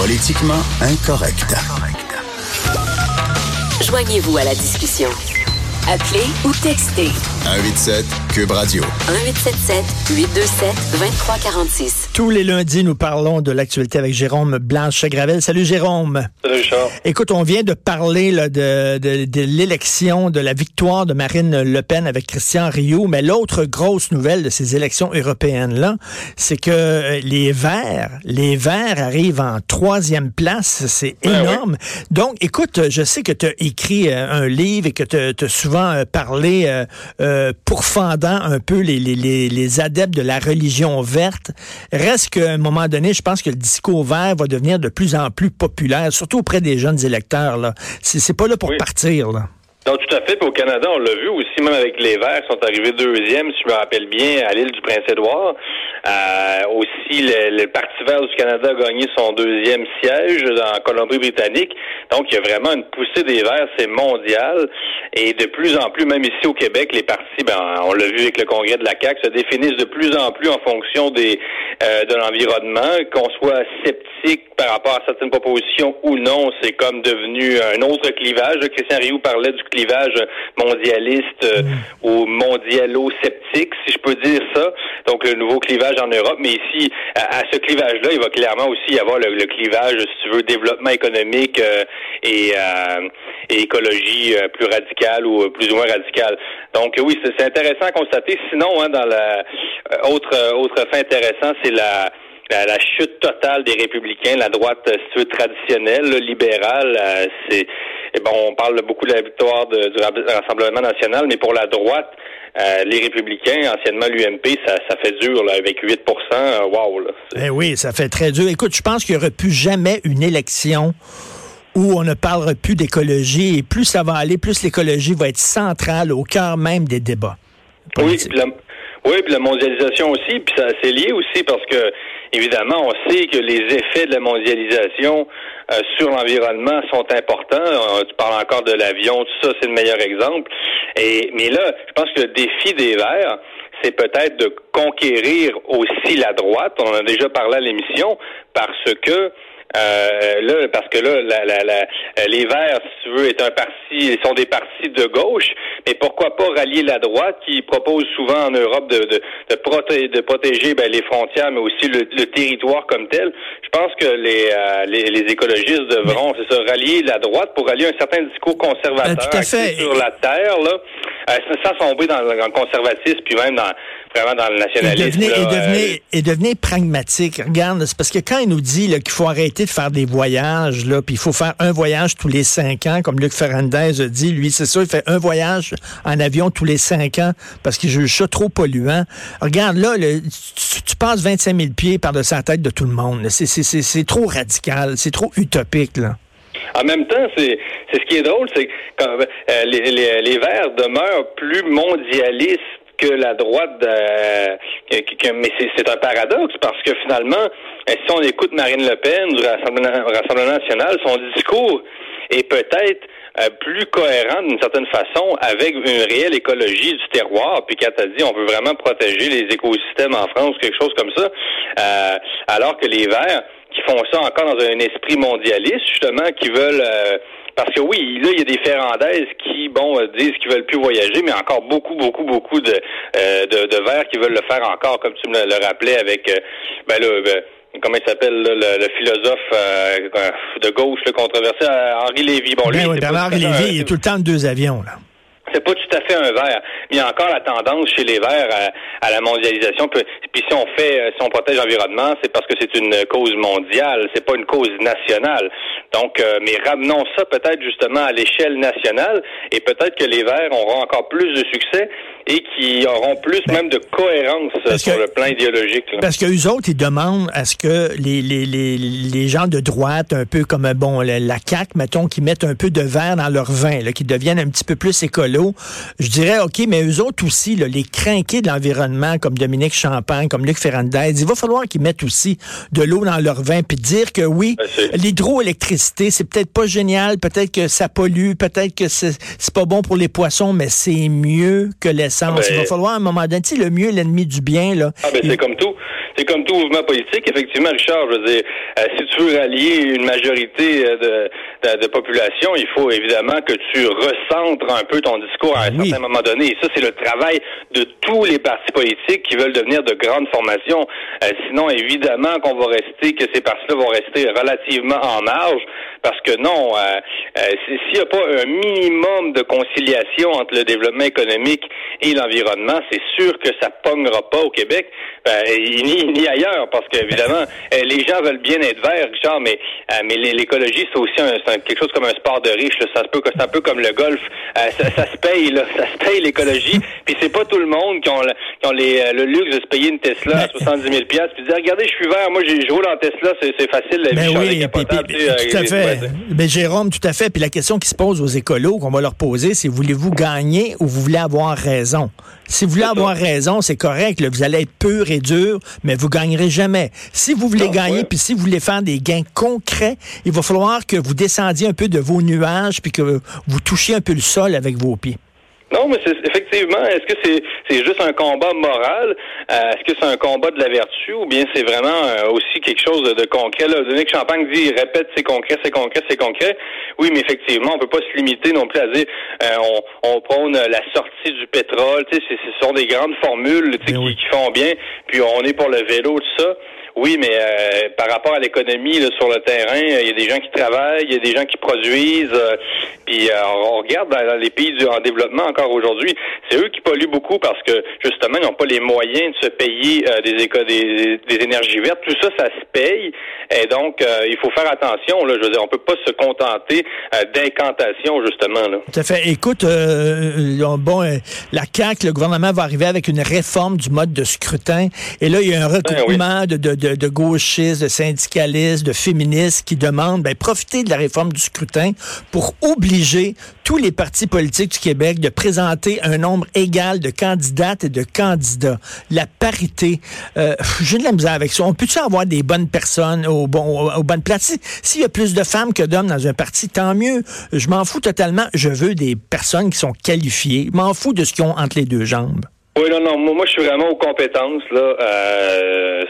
Politiquement incorrect. Joignez-vous à la discussion. Appelez ou textez 187 Cube Radio. 1877 827 2346. Tous les lundis, nous parlons de l'actualité avec Jérôme Blanche-Gravel. Salut Jérôme. Salut Richard. Écoute, on vient de parler là, de, de, de l'élection, de la victoire de Marine Le Pen avec Christian Rioux, mais l'autre grosse nouvelle de ces élections européennes-là, c'est que euh, les Verts, les Verts arrivent en troisième place. C'est Ben énorme. Donc, écoute, je sais que tu as écrit euh, un livre et que tu as souvent euh, parlé euh, euh, pourfendant un peu les, les, les, adeptes de la religion verte. Reste qu'à un moment donné, je pense que le discours vert va devenir de plus en plus populaire, surtout auprès des jeunes électeurs. Là. C'est, c'est pas là pour Oui. partir. Là. Non, tout à fait. Puis au Canada, on l'a vu aussi, même avec les Verts, sont arrivés deuxième, si je me rappelle bien, à l'île du Prince-Édouard. Euh, aussi, le, le Parti vert du Canada a gagné son deuxième siège en Colombie-Britannique. Donc, il y a vraiment une poussée des Verts, c'est mondial. Et de plus en plus, même ici au Québec, les partis, ben, on l'a vu avec le congrès de la CAQ, se définissent de plus en plus en fonction des euh, de l'environnement. Qu'on soit sceptique par rapport à certaines propositions ou non, c'est comme devenu un autre clivage. Christian Rioux parlait du clivage mondialiste euh, ou mondialo-sceptique, si je peux dire ça. Donc, le nouveau clivage en Europe. Mais ici, à, à ce clivage-là, il va clairement aussi y avoir le, le clivage, si tu veux, développement économique euh, et, euh, et écologie euh, plus radicale ou plus ou moins radicale. Donc, oui, c'est intéressant à constater. Sinon, hein, dans la euh, autre euh, autre fait intéressant, c'est la la, la chute totale des républicains, la droite si tu veux, traditionnelle, libérale, euh, c'est et bon, on parle beaucoup de la victoire de- du Rassemblement national, mais pour la droite, euh, les républicains, anciennement l'UMP, ça, ça fait dur là, avec 8 euh, Wow! Là. Eh oui, ça fait très dur. Écoute, je pense qu'il n'y aurait plus jamais une élection où on ne parlera plus d'écologie et plus ça va aller, plus l'écologie va être centrale au cœur même des débats. Oui, puis la, oui, puis la mondialisation aussi, puis ça c'est lié aussi parce que évidemment, on sait que les effets de la mondialisation euh, sur l'environnement sont importants. Euh, tu parles encore de l'avion, tout ça, c'est le meilleur exemple. Et mais là, je pense que le défi des Verts, c'est peut-être de conquérir aussi la droite. On en a déjà parlé à l'émission parce que euh, là, parce que là, la, la, la, euh, les Verts, si tu veux, est un parti, sont des partis de gauche, mais pourquoi pas rallier la droite qui propose souvent en Europe de, de, de, proté- de protéger ben, les frontières, mais aussi le, le territoire comme tel. Je pense que les, euh, les, les écologistes devront, c'est ça, rallier la droite pour rallier un certain discours conservateur tout à fait. axé sur la terre, là, sans tomber dans, dans le conservatisme, puis même dans vraiment dans le Et nationalisme. devenez, là, et, euh, devenez, et devenez pragmatique. Regarde, c'est parce que quand il nous dit qu'il faut arrêter de faire des voyages, là, puis il faut faire un voyage tous les cinq ans, comme Luc Ferrandez a dit, lui, c'est ça, il fait un voyage en avion tous les cinq ans parce qu'il juge ça trop polluant. Regarde, là, le- tu, tu passes 25 000 pieds par-dessus la tête de tout le monde. c'est trop radical, c'est trop utopique. Là. En même temps, c'est ce qui est drôle, c'est que euh, les, les, les Verts demeurent plus mondialistes que la droite, euh, que- que- mais c'est un paradoxe parce que finalement, euh, si on écoute Marine Le Pen du Rassemblement, Rassemblement national, son discours est peut-être euh, plus cohérent d'une certaine façon avec une réelle écologie du terroir. Puis quand elle dit on veut vraiment protéger les écosystèmes en France, quelque chose comme ça, euh, alors que les Verts qui font ça encore dans un esprit mondialiste, justement, qui veulent euh, parce que oui, là, il y a des Ferrandaises qui, bon, euh, disent qu'ils veulent plus voyager, mais encore beaucoup, beaucoup, beaucoup de, euh, de, de Verts qui veulent le faire encore, comme tu me le, le rappelais avec, euh, ben là, ben, comment il s'appelle, le, le philosophe euh, de gauche, le controversé, Henri Lévy. Bon, lui, Ben oui, fait Lévy, un- il est tout le temps de deux avions. Là. c'est pas tout à fait un vert. Il y a encore la tendance chez les verts à, à la mondialisation. Puis, puis si on fait, euh, si on protège l'environnement, c'est parce que c'est une cause mondiale, c'est pas une cause nationale. Donc, euh, mais ramenons ça peut-être justement à l'échelle nationale et peut-être que les verts auront encore plus de succès et qui auront plus même de cohérence sur que- le plan idéologique. là. Parce que eux autres, ils demandent à ce que les, les, les, les gens de droite, un peu comme bon la, la CAQ, mettons, qui mettent un peu de verre dans leur vin, qui deviennent un petit peu plus écolo. Je dirais, OK, mais eux autres aussi, là, les crinqués de l'environnement, comme Dominique Champagne, comme Luc Ferrandez, il va falloir qu'ils mettent aussi de l'eau dans leur vin, puis dire que oui, Ben, c'est- peut-être pas génial, peut-être que ça pollue, peut-être que c'est pas bon pour les poissons, mais c'est mieux que l'essence. Ben- il va falloir à un moment donné, tu sais, le mieux est l'ennemi du bien, là. Ah ben c'est comme tout. C'est comme tout mouvement politique. Effectivement, Richard, je veux dire, euh, si tu veux rallier une majorité euh, de, de, de population, il faut évidemment que tu recentres un peu ton discours à un Oui. certain moment donné. Et ça, c'est le travail de tous les partis politiques qui veulent devenir de grandes formations. Euh, sinon, évidemment qu'on va rester, que ces partis-là vont rester relativement en marge, parce que non, euh, euh, si- s'il n'y a pas un minimum de conciliation entre le développement économique et l'environnement, c'est sûr que ça pognera pas au Québec, euh, et ni, ni ailleurs, parce qu'évidemment, euh, les gens veulent bien être verts, Richard, mais, euh, mais l'é- l'écologie, c'est aussi un, quelque chose comme un sport de riche. là. Ça se peut que c'est un peu comme le golf. Euh, ça, ça se paye, là. Ça se paye l'écologie. Puis c'est pas tout le monde qui ont, le- qui ont les, le luxe de se payer une Tesla à 70 000 piastres, puis dire regardez, je suis vert, moi je roule en Tesla, c'est facile la vie, Ben je suis en oui, puis- puis- tu sais, tout à euh, fait. ouais, Ben, Jérôme, tout à fait. Puis la question qui se pose aux écolos, qu'on va leur poser, c'est voulez-vous gagner ou vous voulez avoir raison? Si vous voulez ça. avoir raison, c'est correct. là. vous allez être pur et dur, mais vous gagnerez jamais. Si vous voulez Non, gagner, ouais. puis si vous voulez faire des gains concrets, il va falloir que vous descendiez un peu de vos nuages, puis que vous touchiez un peu le sol avec vos pieds. Non, mais c'est effectivement, est-ce que c'est c'est juste un combat moral? Euh, est-ce que c'est un combat de la vertu ou bien c'est vraiment euh, aussi quelque chose de, de concret? Là, Dominique Champagne dit il répète c'est concret, c'est concret, c'est concret. Oui, mais effectivement, on peut pas se limiter non plus à dire euh, on, on prône la sortie du pétrole. Tu sais, c'est- ce sont des grandes formules tu sais, Ben qui, oui. qui font bien. Puis on est pour le vélo, tout ça. Oui, mais euh, par rapport à l'économie là, sur le terrain, il y a des gens qui travaillent, il y a des gens qui produisent. euh, puis euh, on regarde dans, dans les pays du, en développement encore aujourd'hui, c'est eux qui polluent beaucoup parce que justement ils n'ont pas les moyens de se payer euh, des, éco- des des énergies vertes. Tout ça, ça se paye. Et donc euh, il faut faire attention. Là, je veux dire, on peut pas se contenter euh, d'incantations justement. Là. Tout à fait. Écoute, euh, euh, bon, euh, la CAQ, le gouvernement va arriver avec une réforme du mode de scrutin. Et là, il y a un regroupement de, de, de, de gauchistes, de syndicalistes, de féministes qui demandent, ben, profiter de la réforme du scrutin pour obliger tous les partis politiques du Québec de présenter un nombre égal de candidates et de candidats. La parité, euh, j'ai de la misère avec ça. On peut-tu avoir des bonnes personnes au bon, au- aux bonnes places? Si- S'il y a plus de femmes que d'hommes dans un parti, tant mieux. Je m'en fous totalement. Je veux des personnes qui sont qualifiées. Je m'en fous de ce qu'ils ont entre les deux jambes. Oui, non, non. Moi, moi, je suis vraiment aux compétences. Là, euh,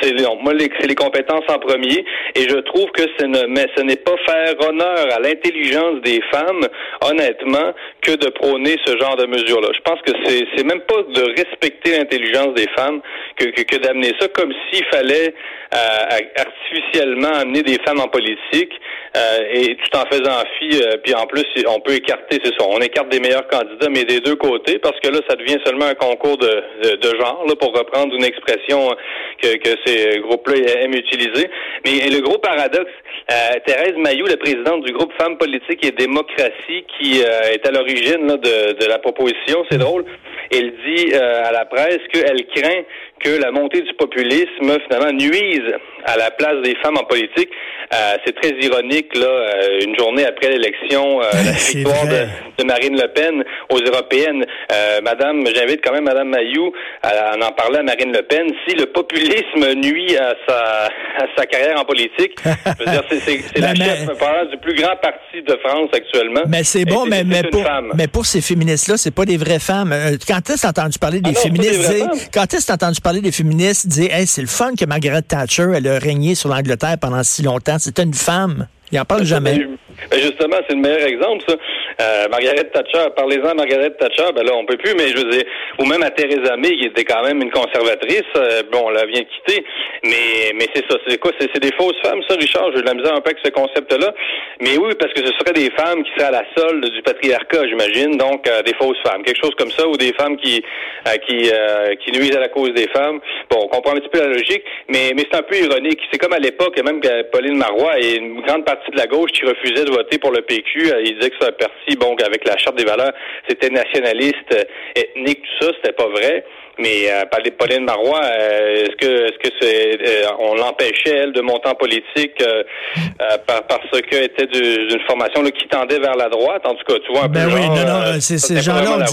c'est les- les compétences en premier, et je trouve que ce ne, mais ce n'est pas faire honneur à l'intelligence des femmes, honnêtement, que de prôner ce genre de mesures-là. Je pense que c'est, c'est même pas de respecter l'intelligence des femmes que, que, que d'amener ça comme s'il fallait euh, artificiellement amener des femmes en politique euh, et tout en faisant fi. euh, puis en plus, on peut écarter, c'est ça, on écarte des meilleurs candidats, mais des deux côtés, parce que là, ça devient seulement un concours de, de, de genre, là, pour reprendre une expression que, que ces groupes-là aiment utiliser. Mais le gros paradoxe, euh, Thérèse Mayou, la présidente du groupe Femmes politiques et démocratie, qui euh, est à l'origine de, de la proposition, c'est drôle, elle dit euh, à la presse qu'elle craint que la montée du populisme finalement nuise à la place des femmes en politique. Euh, c'est très ironique là, euh, une journée après l'élection, euh, la victoire de, Marine Le Pen aux européennes. Euh, Madame, j'invite quand même Madame Mayou à, à en parler à Marine Le Pen. Si le populisme nuit à sa à sa carrière en politique, c'est, la Mais- chef probablement, du plus grand parti de France actuellement. Mais c'est bon, mais, mais, pour, mais pour ces féministes-là, c'est pas des vraies femmes. Quand est-ce entendu parler des Ah non, féministes? quand est-ce entendu parler des féministes dire, hey, c'est le fun que Margaret Thatcher, elle a régné sur l'Angleterre pendant si longtemps. C'était une femme. Il en parle jamais. Ben, ben, justement, c'est le meilleur exemple, ça. Euh, Margaret Thatcher, parlez-en à Margaret Thatcher, ben là, on peut plus, mais je veux dire, ou même à Theresa May, qui était quand même une conservatrice, euh, bon, on la vient quitter, mais, mais c'est ça, c'est quoi, c'est, des fausses femmes, ça, Richard, j'ai de la misère un peu avec ce concept-là, mais oui, parce que ce seraient des femmes qui seraient à la solde du patriarcat, j'imagine, donc euh, des fausses femmes, quelque chose comme ça, ou des femmes qui, euh, qui, euh, qui nuisent à la cause des femmes. Bon, on comprend un petit peu la logique, mais, mais c'est un peu ironique. C'est comme à l'époque, même que Pauline Marois et une grande partie de la gauche qui refusait de voter pour le PQ, euh, ils disaient que c'est un parti bon, avec la charte des valeurs, c'était nationaliste, euh, ethnique, tout ça, c'était pas vrai. Mais euh, Pauline Marois, euh, est-ce que est-ce que c'est euh, on l'empêchait elle de monter en politique par, parce qu'elle était d'une formation là, qui tendait vers la droite? En tout cas, tu vois un ben peu. oui, genre, non, non, c'est ces gens-là.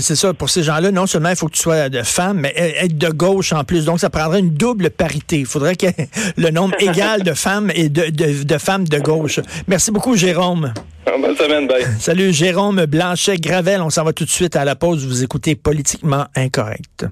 C'est ça. Pour ces gens-là, non seulement il faut que tu sois de femme, mais être de gauche en plus. Donc ça prendrait une double parité. Il faudrait que le nombre égal de femmes et de, de, de femmes de gauche. Merci beaucoup, Jérôme. Bonne semaine, bye. Salut, Jérôme Blanchet-Gravel. On s'en va tout de suite à la pause. Vous écoutez Politiquement Incorrect.